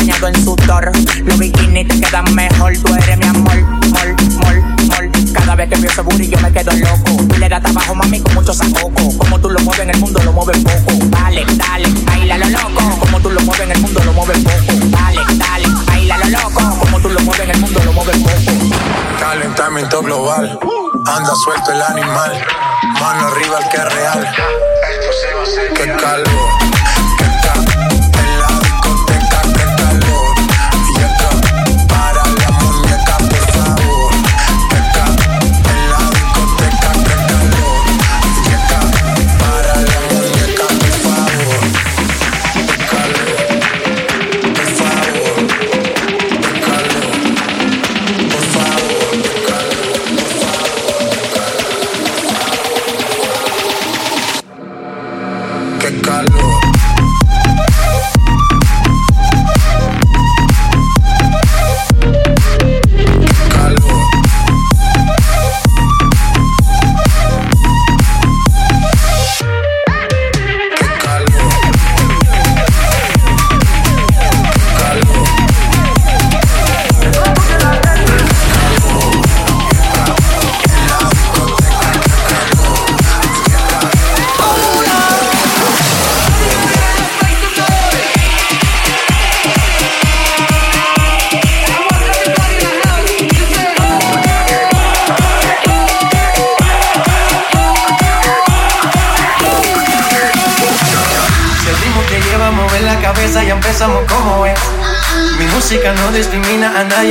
bañado en sudor. Los bikinis te quedan mejor, tú eres mi amor, mol, mol, mol. Cada vez que veo ese booty yo me quedo loco. Tú le das trabajo, mami, con mucho sacoco. Como tú lo mueves en el mundo, lo mueves poco. Dale, dale, baila lo loco. Como tú lo mueves en el mundo, lo mueves poco. Dale, dale, baila lo loco. Como tú lo mueves en el mundo, lo mueves poco. Calentamiento global, anda suelto el animal. Mano arriba el que es real. Esto se va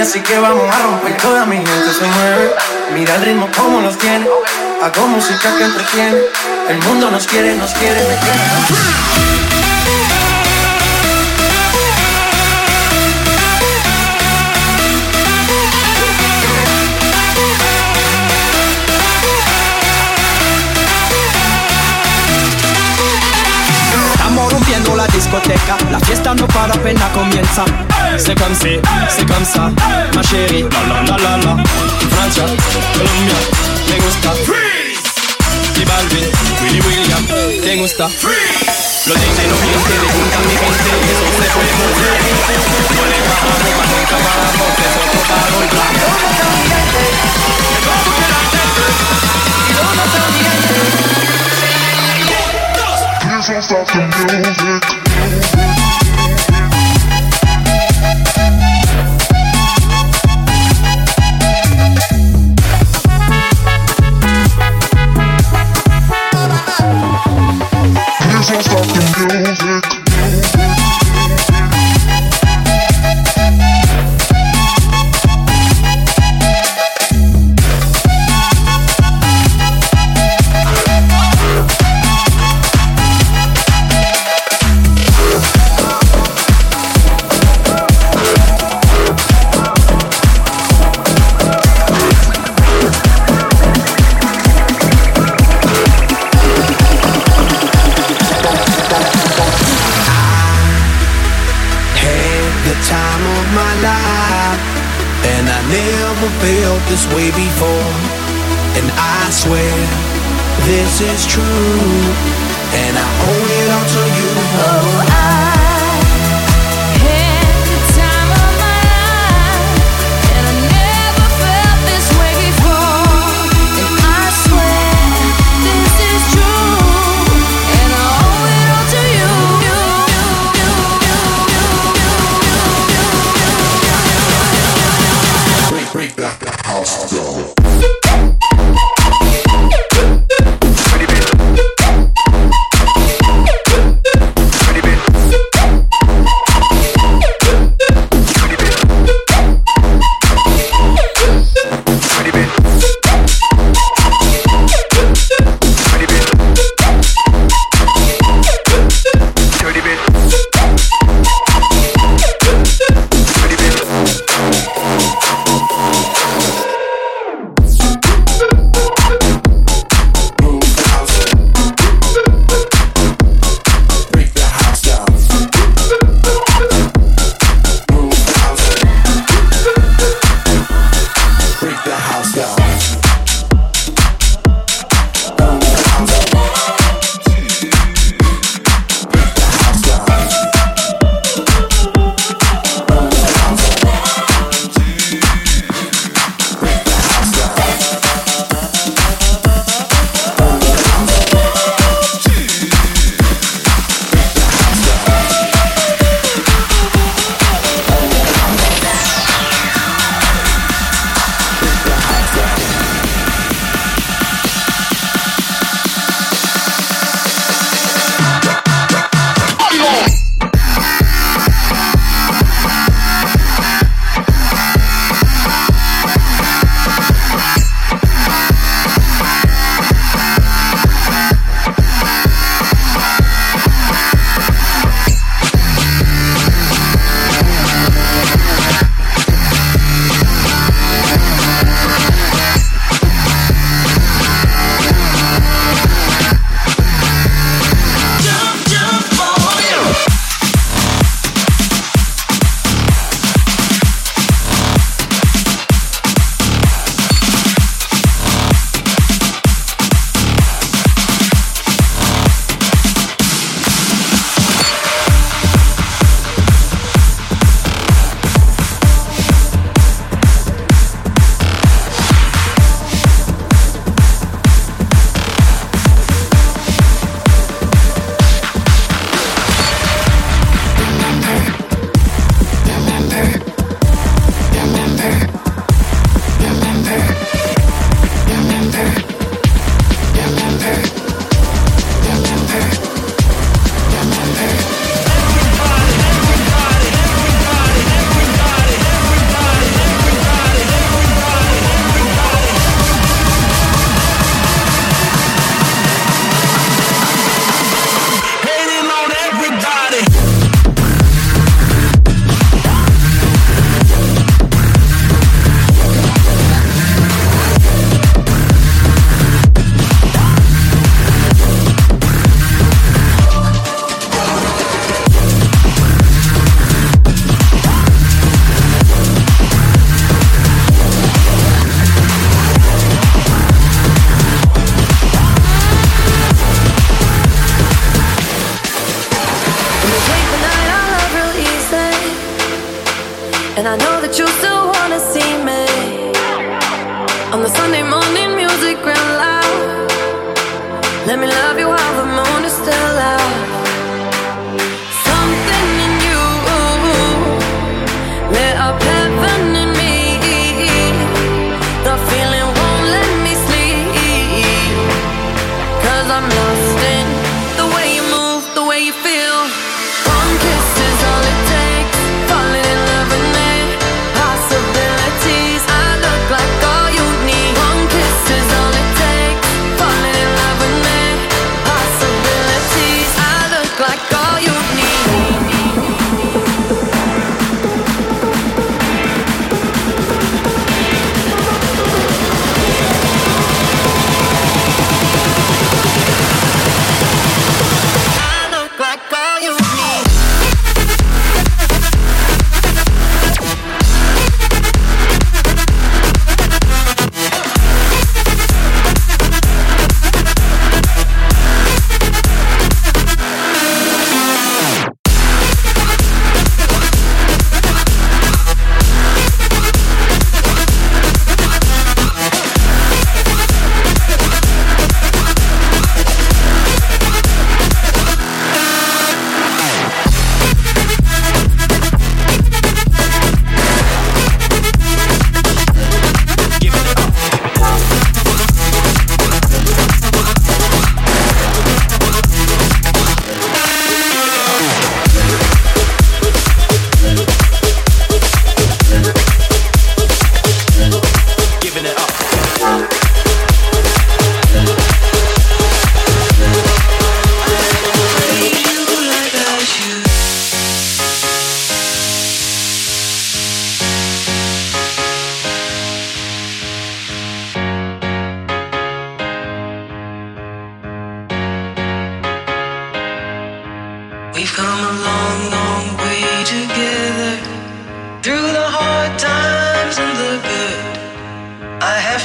así que vamos a romper. Toda mi gente se mueve. Mira el ritmo como nos tiene. Hago música que entretiene. El mundo nos quiere, nos quiere, me quiere. La fiesta no para apenas comienza. C'est comme si, c'est comme ça, ma chérie, la la la la la. Francia, Colombia, me gusta. Freeze. Y Balvin, Willy William, te gusta. Freeze. Los DJ no mienten, le juntan mi gente y eso se puede mover. No le bajamos, nunca paramos, eso es total hoy blanco. Please don't stop the music. Please don't stop the music. True. And I owe it all to you. Oh, but you still wanna see me on the Sunday morning music real loud. Let me love you while the moon is still out. Something in you lit up heaven in me. The feeling won't let me sleep, Cause I'm lost in the way you move, the way you feel. One kiss.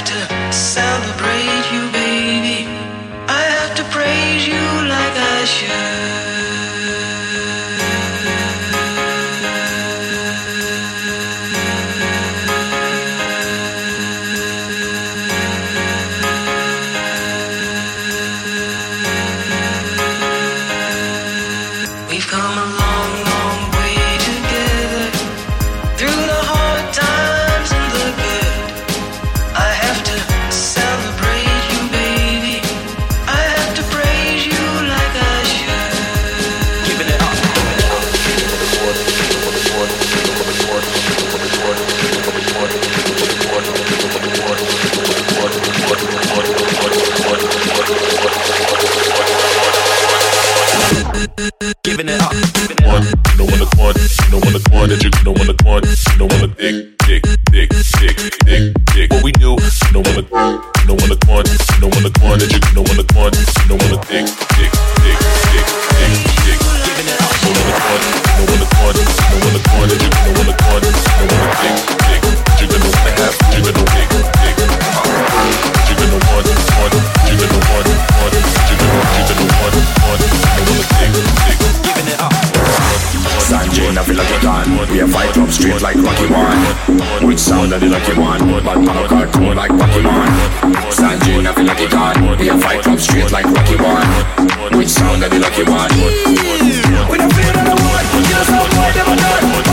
to celebrate. Which sound that they like you want. Bad man or cartoon like Pokemon. San I feel like it on We a fight club straight like Rocky One Which sound that they like you want. We don't feel that I want You're so good, never done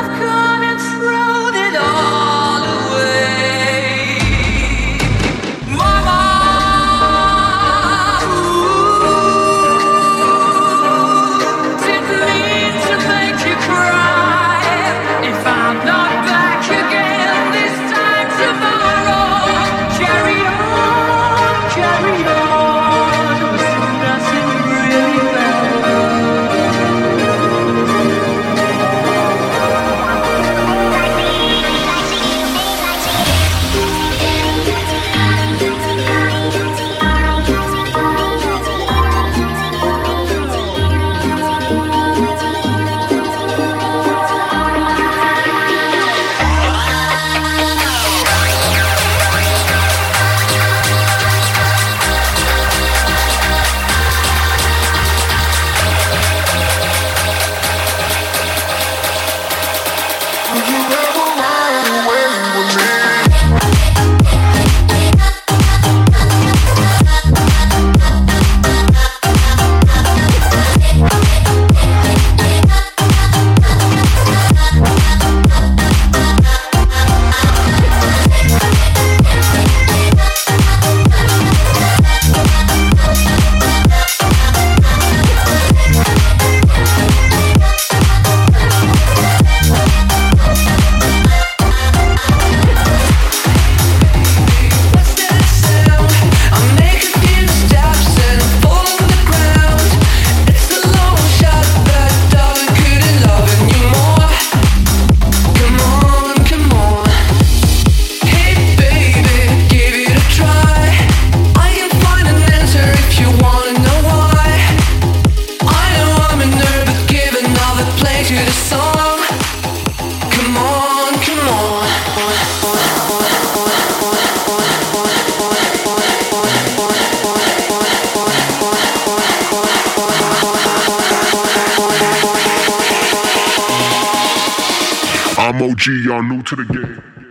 I'm y'all new to the game.